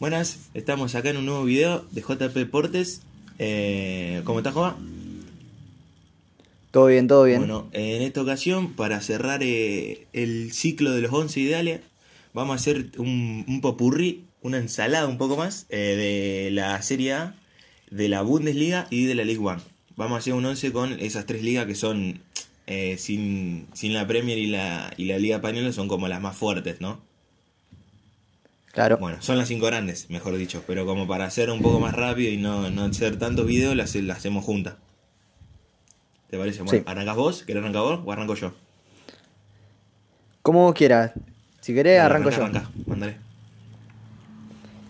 Buenas, estamos acá en un nuevo video de JP Portes. Eh, ¿Cómo estás, Joa? Todo bien, todo bien. Bueno, en esta ocasión, para cerrar eh, el ciclo de los 11 ideales, vamos a hacer un, un popurrí, una ensalada un poco más eh, de la Serie A, de la Bundesliga y de la League One. Vamos a hacer un 11 con esas tres ligas que son, eh, sin, sin la Premier y la, y la Liga Española, son como las más fuertes, ¿no? Claro. Bueno, son las cinco grandes, mejor dicho, pero como para hacer un poco más rápido y no, no hacer tantos videos, las, las hacemos juntas. ¿Te parece? Bueno, Sí. ¿arrancas vos? ¿Querés arrancar vos o arranco yo? Como vos quieras. Si querés, Dale, arranco arranca, yo. arranca, mándale.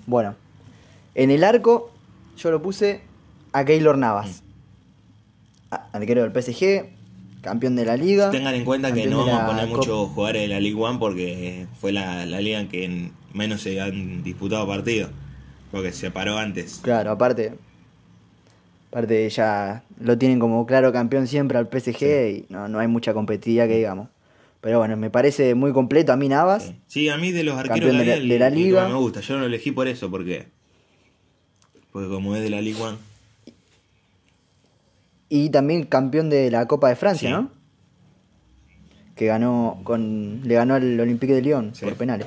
Bueno, en el arco yo lo puse a Keylor Navas. A- Arquero del PSG, campeón de la liga. Tengan en cuenta que no vamos a poner muchos jugadores de la League One porque fue la, la liga en que en- menos se han disputado partidos. Porque se paró antes. Claro, aparte. Aparte ya lo tienen como claro campeón siempre al PSG y no, no hay mucha competitividad que digamos. Pero bueno, me parece muy completo a mí Navas. Sí, a mí de los arqueros de la- de la liga. me gusta. Yo no lo elegí por eso, porque porque como es de la League One. Y también campeón de la Copa de Francia, Sí. ¿no? Que ganó con. le ganó al Olympique de Lyon Sí. por penales.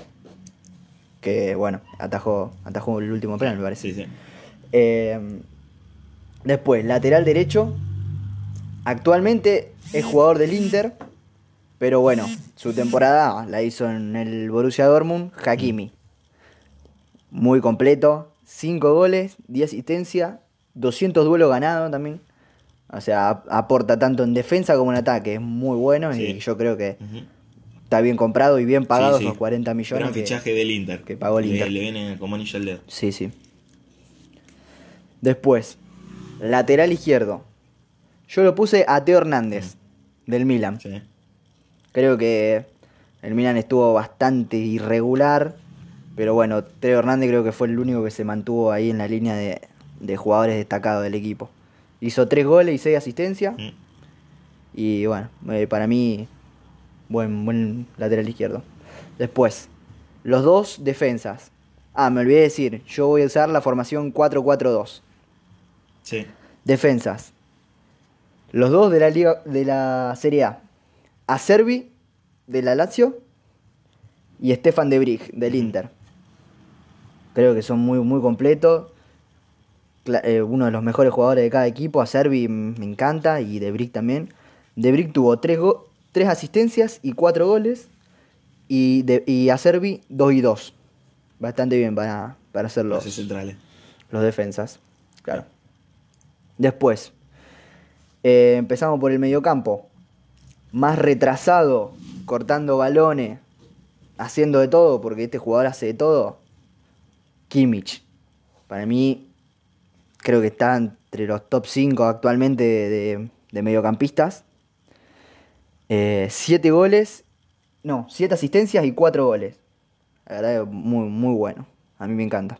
Que bueno, atajó, atajó el último penal, me parece. Sí. Eh, después, lateral derecho. Actualmente es jugador del Inter. Pero bueno, su temporada la hizo en el Borussia Dortmund, Hakimi. Muy completo. 5 goles, 10 asistencias, 200 duelos ganados también. O sea, ap- aporta tanto en defensa como en ataque. Es muy bueno Sí. y yo creo que está bien comprado y bien pagado Sí, sí. esos 40 millones. Gran que- fichaje del Inter. que pagó el Inter. Le, viene como anillo al dedo. Sí, sí. Después, lateral izquierdo. Yo lo puse a Teo Hernández, del Milan. Creo que el Milan estuvo bastante irregular. Pero bueno, Teo Hernández creo que fue el único que se mantuvo ahí en la línea de, de jugadores destacados del equipo. Hizo 3 goles y 6 asistencias. Mm. Y bueno, eh, para mí, buen, buen lateral izquierdo. Después, los dos defensas. Ah, me olvidé de decir, yo voy a usar la formación 4-4-2. Sí. Defensas. Los dos de la liga de la Serie A. Acerbi de la Lazio y Stefan de Brig del Inter. Creo que son muy muy completos. Eh, uno de los mejores jugadores de cada equipo. Acerbi mm, me encanta y de Brig también. De Brig tuvo 3 tres asistencias y 4 goles. Y, de, y Acerbi 2 y 2. Bastante bien para, para hacer Los centrales. los defensas. Claro. Después, eh, empezamos por el mediocampo. Más retrasado, cortando balones, haciendo de todo, porque este jugador hace de todo. Kimmich. Para mí, creo que está entre los top 5 actualmente de, de- de mediocampistas. 7 goles, no, 7 asistencias y 4 goles. La verdad, que muy, muy bueno. A mí me encanta.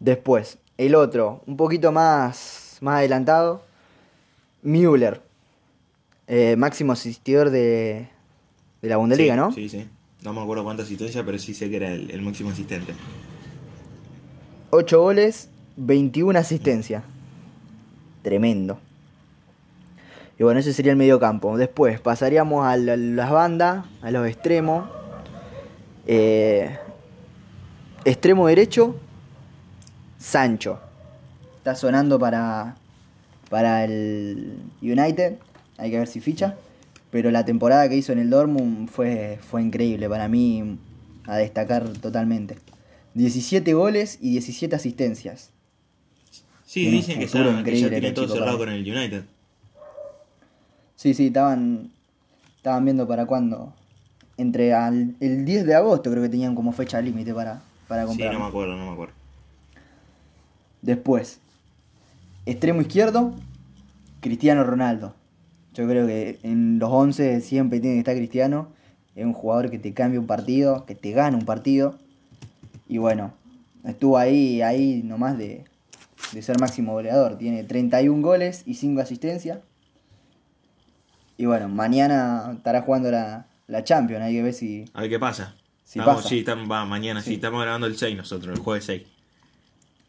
Después, el otro, un poquito más, más adelantado, Müller, eh, máximo asistidor de, de la Bundesliga, Sí, ¿no? Sí, sí. No me acuerdo cuánta asistencia, pero sí sé que era el, el máximo asistente. 8 goles, 21 asistencias. Tremendo. Y bueno, ese sería el medio campo. Después pasaríamos a la- las bandas, a los extremos. Eh, extremo derecho, Sancho. Está sonando para, para el United. Hay que ver si ficha. Pero la temporada que hizo en el Dortmund fue, fue increíble. Para mí, a destacar totalmente. 17 goles y 17 asistencias. Sí, Tiene dicen que, ya- que increíble ya tiene este todo cerrado con el United. Sí, sí, estaban, estaban viendo para cuándo. Entre al- el 10 de agosto creo que tenían como fecha límite para, para Sí, comprar. no me acuerdo, no me acuerdo. Después, extremo izquierdo, Cristiano Ronaldo. Yo creo que en los 11 siempre tiene que estar Cristiano. Es un jugador que te cambia un partido, que te gana un partido. Y bueno, estuvo ahí, ahí nomás de, de ser máximo goleador. Tiene 31 goles y 5 asistencias. Y bueno, mañana estará jugando la, la Champions. Hay que ver si, A ver qué pasa. Si Estamos- pasa. Sí, estamos, va, mañana, sí. Sí. estamos grabando el 6 nosotros, el jueves 6.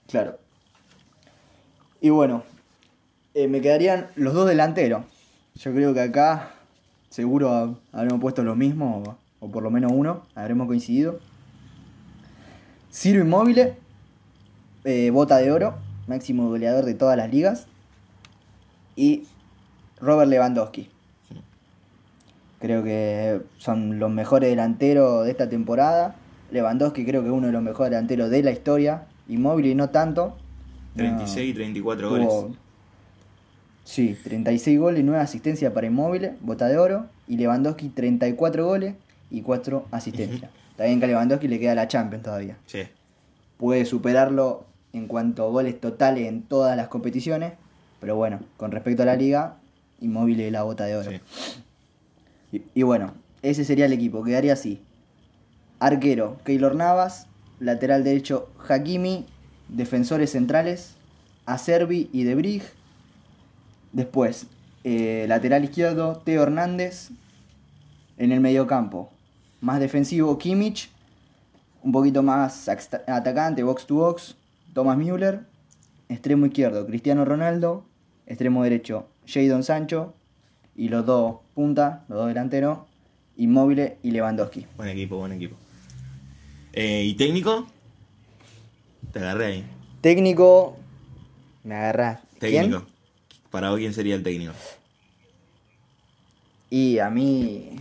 Claro. Y bueno, eh, me quedarían los dos delanteros. Yo creo que acá seguro habremos puesto lo mismo, o, o por lo menos uno, habremos coincidido. Ciro Inmóvil, eh, bota de oro, máximo goleador de todas las ligas. Y Robert Lewandowski. Creo que son los mejores delanteros de esta temporada. Lewandowski creo que es uno de los mejores delanteros de la historia. Inmóvil no tanto. 36 y 34 Tuvo- goles. Sí, 36 goles y 9 asistencias para Inmóvil, bota de oro. Y Lewandowski 34 goles y 4 asistencias. Está bien que a Lewandowski le queda la Champions todavía. Sí. Puede superarlo en cuanto a goles totales en todas las competiciones. Pero bueno, con respecto a la liga, Inmóvil es la bota de oro. sí. Y, y bueno, ese sería el equipo. Quedaría así. Arquero, Keylor Navas. Lateral derecho, Hakimi. Defensores centrales, Acerbi y De Brig. Después, eh, lateral izquierdo, Teo Hernández. En el mediocampo, más defensivo, Kimmich. Un poquito más atacante, box to box, Thomas Müller. Extremo izquierdo, Cristiano Ronaldo. Extremo derecho, Jadon Sancho. Y los dos puntas, los dos delanteros, Inmóvil y Lewandowski. Buen equipo, buen equipo. Eh, ¿Y técnico? Te agarré ahí. Técnico, me agarrás. ¿Quién? Técnico. Para vos, ¿quién sería el técnico? Y a mí.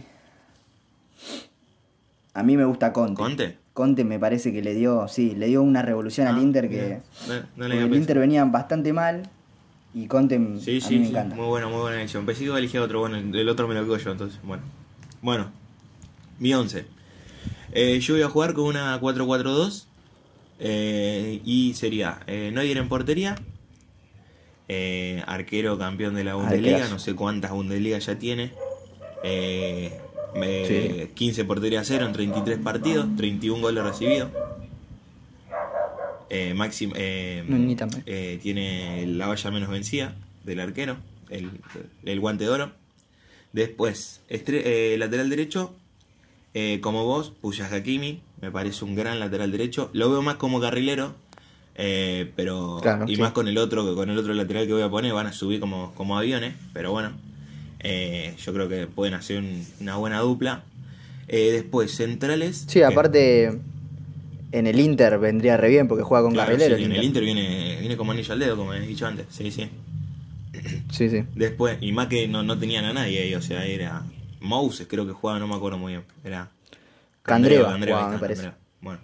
A mí me gusta Conte. ¿Conte? Conte me parece que le dio, sí, le dio una revolución al Ah, Inter que. No, no el. Inter venía bastante mal y Conte Sí, a sí, mí me sí. encanta. Muy buena, muy buena elección. Pensé que iba a elegir otro, bueno, el otro me lo quedo yo, entonces, bueno. Bueno, mi 11. Eh, yo voy a jugar con una 4-4-2 eh, y sería eh, Neuer en portería, eh, arquero campeón de la Bundesliga, no sé cuántas Bundesliga ya tiene. Eh, me- Sí. 15 portería 0 en 33 partidos, 31 goles recibidos. Eh, máximo, eh, eh, tiene la valla menos vencida del arquero, el, el guante de oro. Después, estre- eh, lateral derecho, eh, como vos, a Hakimi, me parece un gran lateral derecho. Lo veo más como carrilero, eh, pero Claro, y sí. más con el otro que con el otro lateral que voy a poner van a subir como, como aviones, pero bueno, eh, yo creo que pueden hacer un- una buena dupla. Eh, después, centrales. Sí, que- aparte en el Inter vendría re bien porque juega con claro, carrilero. sí, el en el Inter. Viene, viene como anillo al dedo, como he dicho antes. Sí, sí. Sí, sí. Después, y más que no, no tenían a nadie ahí, o sea, era Moses, creo que jugaba, no me acuerdo muy bien. Era Candreva Candreva, jugaba, me parece. Bueno.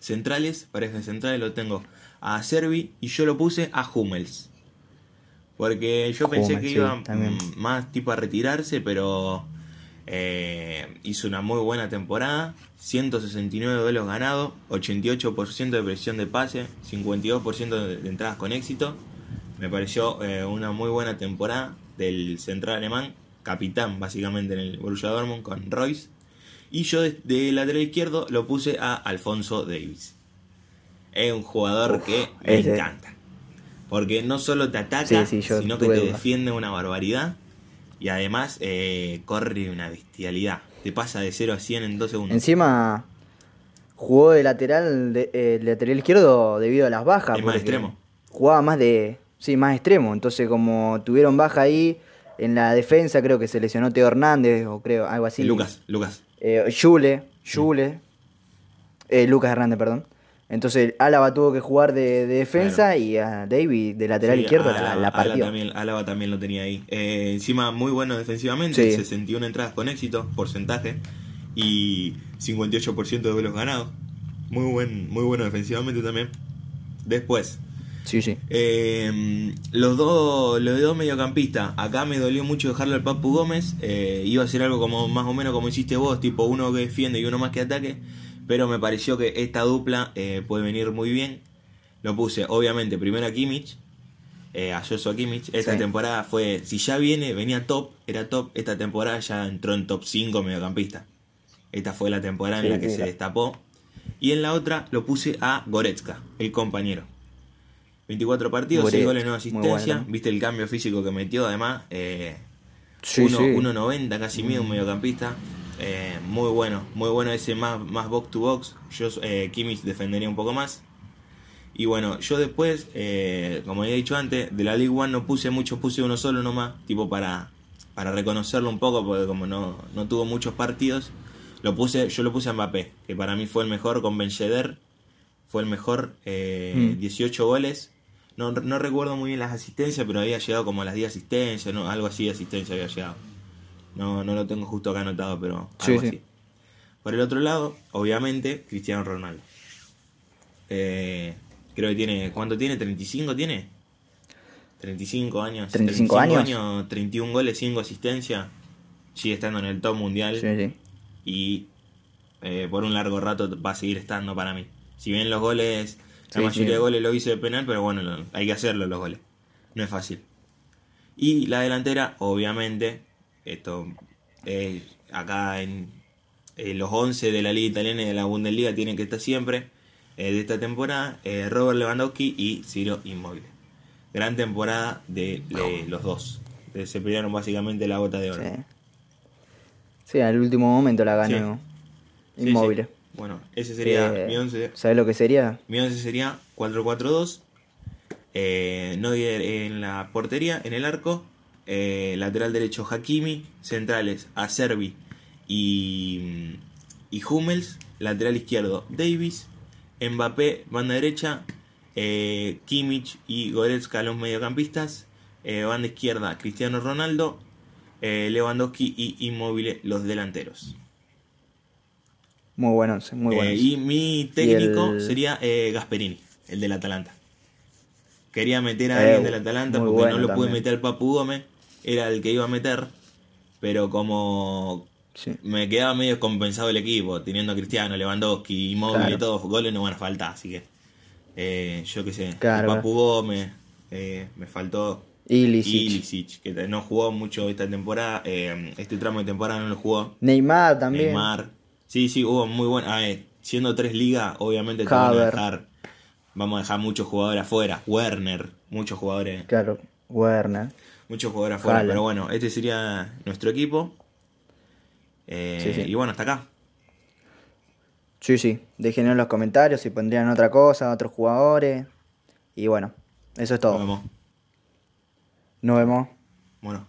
Centrales, parejas centrales, lo tengo a Servi y yo lo puse a Hummels. Porque yo pensé que iba más tipo a retirarse, pero eh, hizo una muy buena temporada. 169 duelos ganados, 88% de presión de pase, 52% de, de entradas con éxito. Me pareció eh, una muy buena temporada del central alemán, capitán básicamente en el Borussia Dortmund con Royce. Y yo de, de lateral izquierdo lo puse a Alfonso Davis. Es un jugador Uf, que me ese- encanta. Porque no solo te ataca, Sí, sí, yo sino que te defiende una barbaridad. Y además eh, corre una bestialidad. Te pasa de 0 a 100 en 2 segundos. Encima jugó de lateral, de, eh, lateral izquierdo debido a las bajas. Es más extremo. Jugaba más de, sí, más extremo. Entonces como tuvieron baja ahí en la defensa, creo que se lesionó Teo Hernández o creo algo así. Lucas, Lucas. Eh, Yule, Yule, eh, Lucas Hernández, perdón. Entonces Álava tuvo que jugar de, de defensa y a David de lateral Sí, izquierdo la, la Álava partió. también, Álava también lo tenía ahí. Eh, encima, muy bueno defensivamente. Sí. 61 entradas con éxito, porcentaje. Y 58% de vuelos ganados. Muy, buen, muy bueno defensivamente también. Después, Sí, sí. Eh, los dos los dos mediocampistas. Acá me dolió mucho dejarlo al Papu Gómez. Eh, iba a ser algo como más o menos como hiciste vos, tipo uno que defiende y uno más que ataque. Pero me pareció que esta dupla eh, puede venir muy bien. Lo puse, obviamente, primero a Kimmich. Eh, a Joshua Kimmich. Esta Sí. temporada fue, si ya viene, venía top, era top. Esta temporada ya entró en top 5 mediocampistas. Esta fue la temporada en la que sí, se destapó. Y en la otra lo puse a Goretzka, el compañero. 24 partidos, 6 Goretzka, goles, 9 muy bueno asistencias. también. Viste el cambio físico que metió, además. Eh, Sí, uno- sí. 1.90 casi mide un mediocampista. Eh, muy bueno, muy bueno ese más, más box to box. Yo eh, Kimmich defendería un poco más. Y bueno, yo después, eh, como había dicho antes, de la League One no puse mucho, puse uno solo nomás, tipo para, para reconocerlo un poco, porque como no, no tuvo muchos partidos, lo puse, yo lo puse a Mbappé, que para mí fue el mejor con Ben Yedder, fue el mejor, eh, Mm. 18 goles. No, no recuerdo muy bien las asistencias, pero había llegado como a las 10 asistencias, ¿no? algo así de asistencia había llegado. No, no lo tengo justo acá anotado, pero algo sí. así. Por el otro lado, obviamente, Cristiano Ronaldo. Eh, creo que tiene. ¿Cuánto tiene? ¿35 tiene? 35 años. 35 años. 31 goles, 5 asistencias. Sigue estando en el top mundial. Sí, sí. Y eh, por un largo rato va a seguir estando para mí. Si bien los goles, la Sí, mayoría de goles lo hice de penal, pero bueno, lo- hay que hacerlo los goles. No es fácil. Y la delantera, obviamente, esto eh, acá en eh, los 11 de la Liga Italiana y de la Bundesliga tienen que estar siempre eh, de esta temporada, eh, Robert Lewandowski y Ciro Inmóvil. Gran temporada de, de los dos. Se pelearon básicamente la bota de oro. Sí. Sí, al último momento la ganó Sí, sí. Inmóvil. Bueno, ese sería Eh, mi 11. ¿Sabes lo que sería? Mi 11 sería 4-4-2. Eh, Neuer en la portería, en el arco. Eh, lateral derecho Hakimi. Centrales Acerbi y, y Hummels. Lateral izquierdo Davis. Mbappé, banda derecha. eh, Kimmich y Goretzka los mediocampistas. eh, banda izquierda Cristiano Ronaldo. eh, Lewandowski y Immobile los delanteros. Muy bueno, once, muy bueno. Once. y mi técnico el- sería Gasperini, el del Atalanta. Quería meter a alguien del Atalanta porque bueno no lo pude meter al Papu Gómez. Era el que iba a meter. Pero como Sí. me quedaba medio compensado el equipo, teniendo a Cristiano, Lewandowski, Immobile Claro. y todos goles no van a faltar. Así que eh, yo qué sé, Claro. Papu Gómez, eh, me faltó Ilicic. Ilicic, que no jugó mucho esta temporada. eh, este tramo de temporada no lo jugó. Neymar también. Neymar. Sí, sí, hubo muy buen. A ver, siendo tres ligas, obviamente te van a dejar. Vamos a dejar muchos jugadores afuera. Werner, muchos jugadores. Claro, Werner. Muchos jugadores afuera. Pero bueno, este sería nuestro equipo. Eh, Sí, sí. Y bueno, hasta acá. Sí, sí. Déjenos en los comentarios si pondrían otra cosa, otros jugadores. Y bueno, eso es Nos todo. vemos. Nos vemos. Bueno.